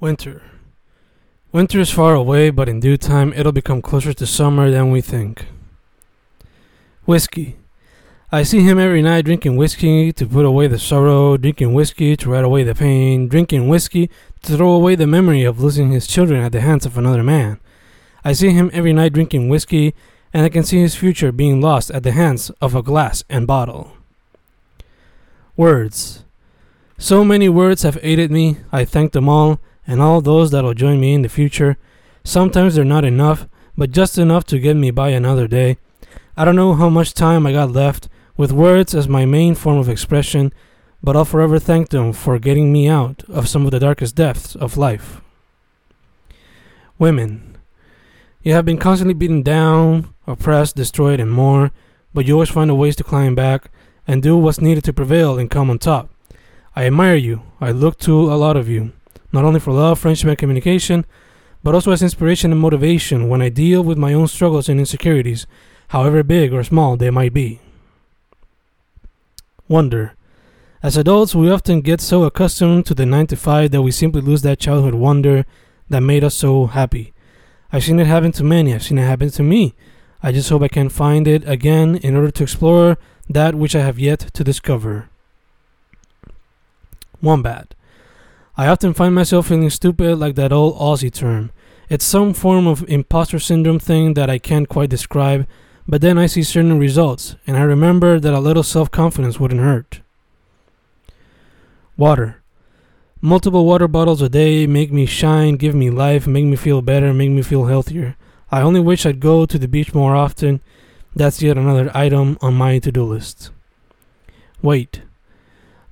Winter. Winter is far away, but in due time it'll become closer to summer than we think. Whiskey. I see him every night drinking whiskey to put away the sorrow, drinking whiskey to write away the pain, drinking whiskey to throw away the memory of losing his children at the hands of another man. I see him every night drinking whiskey, and I can see his future being lost at the hands of a glass and bottle. Words. So many words have aided me, I thank them all, and all those that'll join me in the future. Sometimes they're not enough, but just enough to get me by another day. I don't know how much time I got left, with words as my main form of expression, but I'll forever thank them for getting me out of some of the darkest depths of life. Women. You have been constantly beaten down, oppressed, destroyed, and more, but you always find a ways to climb back and do what's needed to prevail and come on top. I admire you. I look to a lot of you not only for love, friendship, and communication, but also as inspiration and motivation when I deal with my own struggles and insecurities, however big or small they might be. Wonder. As adults, we often get so accustomed to the 9 to 5 that we simply lose that childhood wonder that made us so happy. I've seen it happen to many, I've seen it happen to me. I just hope I can find it again in order to explore that which I have yet to discover. Wombat. I often find myself feeling stupid like that old Aussie term. It's some form of imposter syndrome thing that I can't quite describe, but then I see certain results, and I remember that a little self confidence wouldn't hurt. Water. Multiple water bottles a day make me shine, give me life, make me feel better, make me feel healthier. I only wish I'd go to the beach more often. That's yet another item on my to do list. Weight.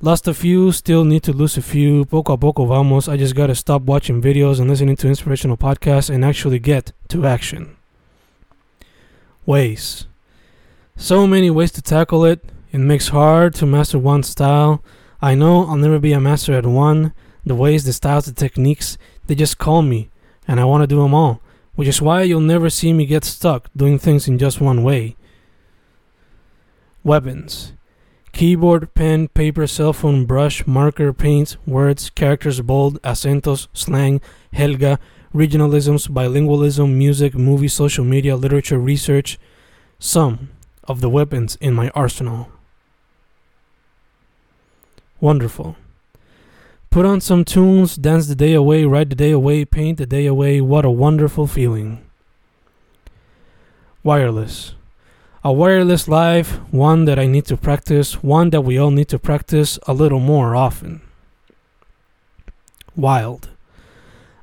Lost a few, still need to lose a few. Poco a poco vamos. I just gotta stop watching videos and listening to inspirational podcasts and actually get to action. Ways. So many ways to tackle it. It makes hard to master one style. I know I'll never be a master at one. The ways, the styles, the techniques, they just call me, and I want to do them all, which is why you'll never see me get stuck doing things in just one way. Weapons. Keyboard, pen, paper, cell phone, brush, marker, paints, words, characters, bold, acentos, slang, jerga, regionalisms, bilingualism, music, movies, social media, literature, research. Some of the weapons in my arsenal. Wonderful. Put on some tunes, dance the day away, ride the day away, paint the day away. What a wonderful feeling. Wireless a wireless life, one that I need to practice, one that we all need to practice a little more often. Wild.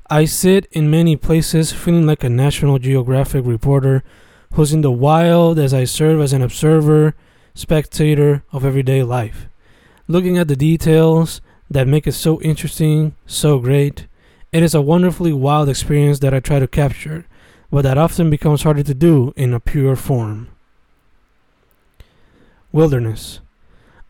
I sit in many places feeling like a National Geographic reporter who's in the wild as I serve as an observer, spectator of everyday life, looking at the details that make it so interesting, so great. It is a wonderfully wild experience that I try to capture, but that often becomes harder to do in a pure form wilderness.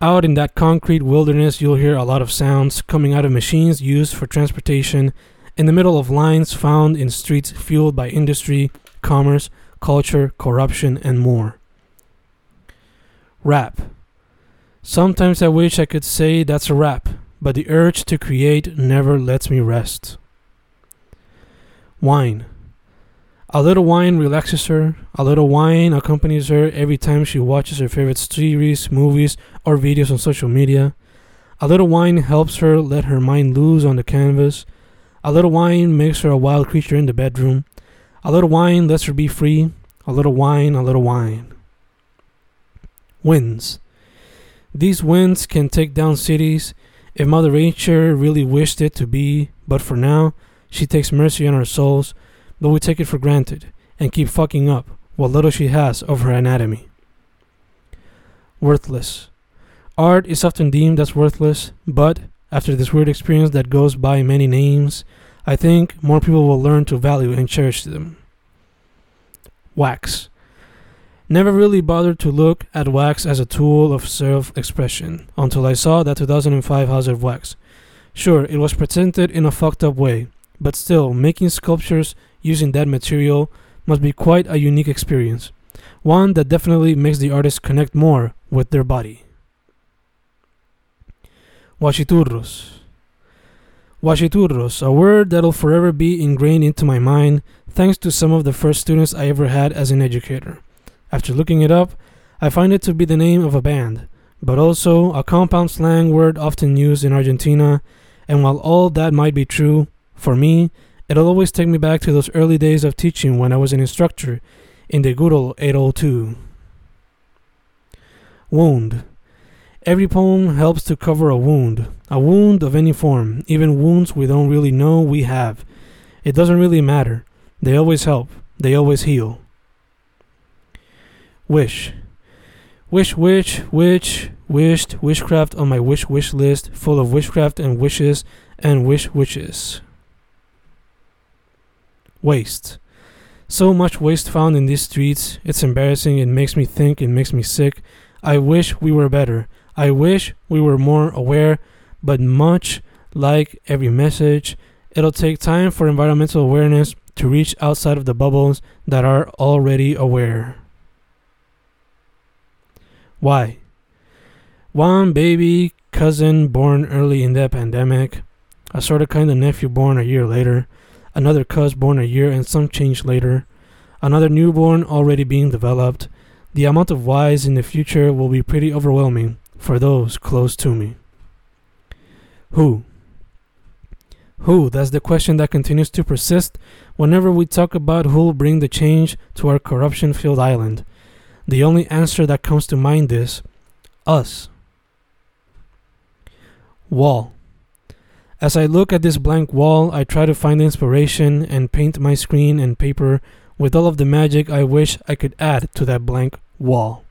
Out in that concrete wilderness, you'll hear a lot of sounds coming out of machines used for transportation in the middle of lines found in streets fueled by industry, commerce, culture, corruption, and more. Rap. Sometimes I wish I could say that's a rap, but the urge to create never lets me rest. Wine. A little wine relaxes her. A little wine accompanies her every time she watches her favorite series, movies, or videos on social media. A little wine helps her let her mind loose on the canvas. A little wine makes her a wild creature in the bedroom. A little wine lets her be free. A little wine, a little wine. Winds. These winds can take down cities if Mother Nature really wished it to be, but for now, she takes mercy on our souls but we take it for granted and keep fucking up what little she has of her anatomy. Worthless. Art is often deemed as worthless, but after this weird experience that goes by many names, I think more people will learn to value and cherish them. Wax. Never really bothered to look at wax as a tool of self expression until I saw that 2005 House of Wax. Sure, it was presented in a fucked up way, but still, making sculptures using that material must be quite a unique experience, one that definitely makes the artist connect more with their body. Wachiturros. Wachiturros, a word that'll forever be ingrained into my mind thanks to some of the first students I ever had as an educator. After looking it up, I find it to be the name of a band, but also a compound slang word often used in Argentina, and while all that might be true, for me, it'll always take me back to those early days of teaching when I was an instructor in the good old 802. Wound. Every poem helps to cover a wound, a wound of any form, even wounds we don't really know we have. It doesn't really matter. They always help, they always heal. Wish. Wish, wish, wish, wished, wishcraft on my wish wish list, full of wishcraft and wishes and wish wishes. Waste. So much waste found in these streets. It's embarrassing. It makes me think. It makes me sick. I wish we were better. I wish we were more aware, but much like every message, it'll take time for environmental awareness to reach outside of the bubbles that are already aware. Why? One baby cousin born early in that pandemic, a sort of kind of nephew born a year later, another cuz born a year and some change later, another newborn already being developed. The amount of whys in the future will be pretty overwhelming for those close to me. Who? Who? That's the question that continues to persist whenever we talk about who'll bring the change to our corruption filled island. The only answer that comes to mind is us. Wall. As I look at this blank wall, I try to find inspiration and paint my screen and paper with all of the magic I wish I could add to that blank wall.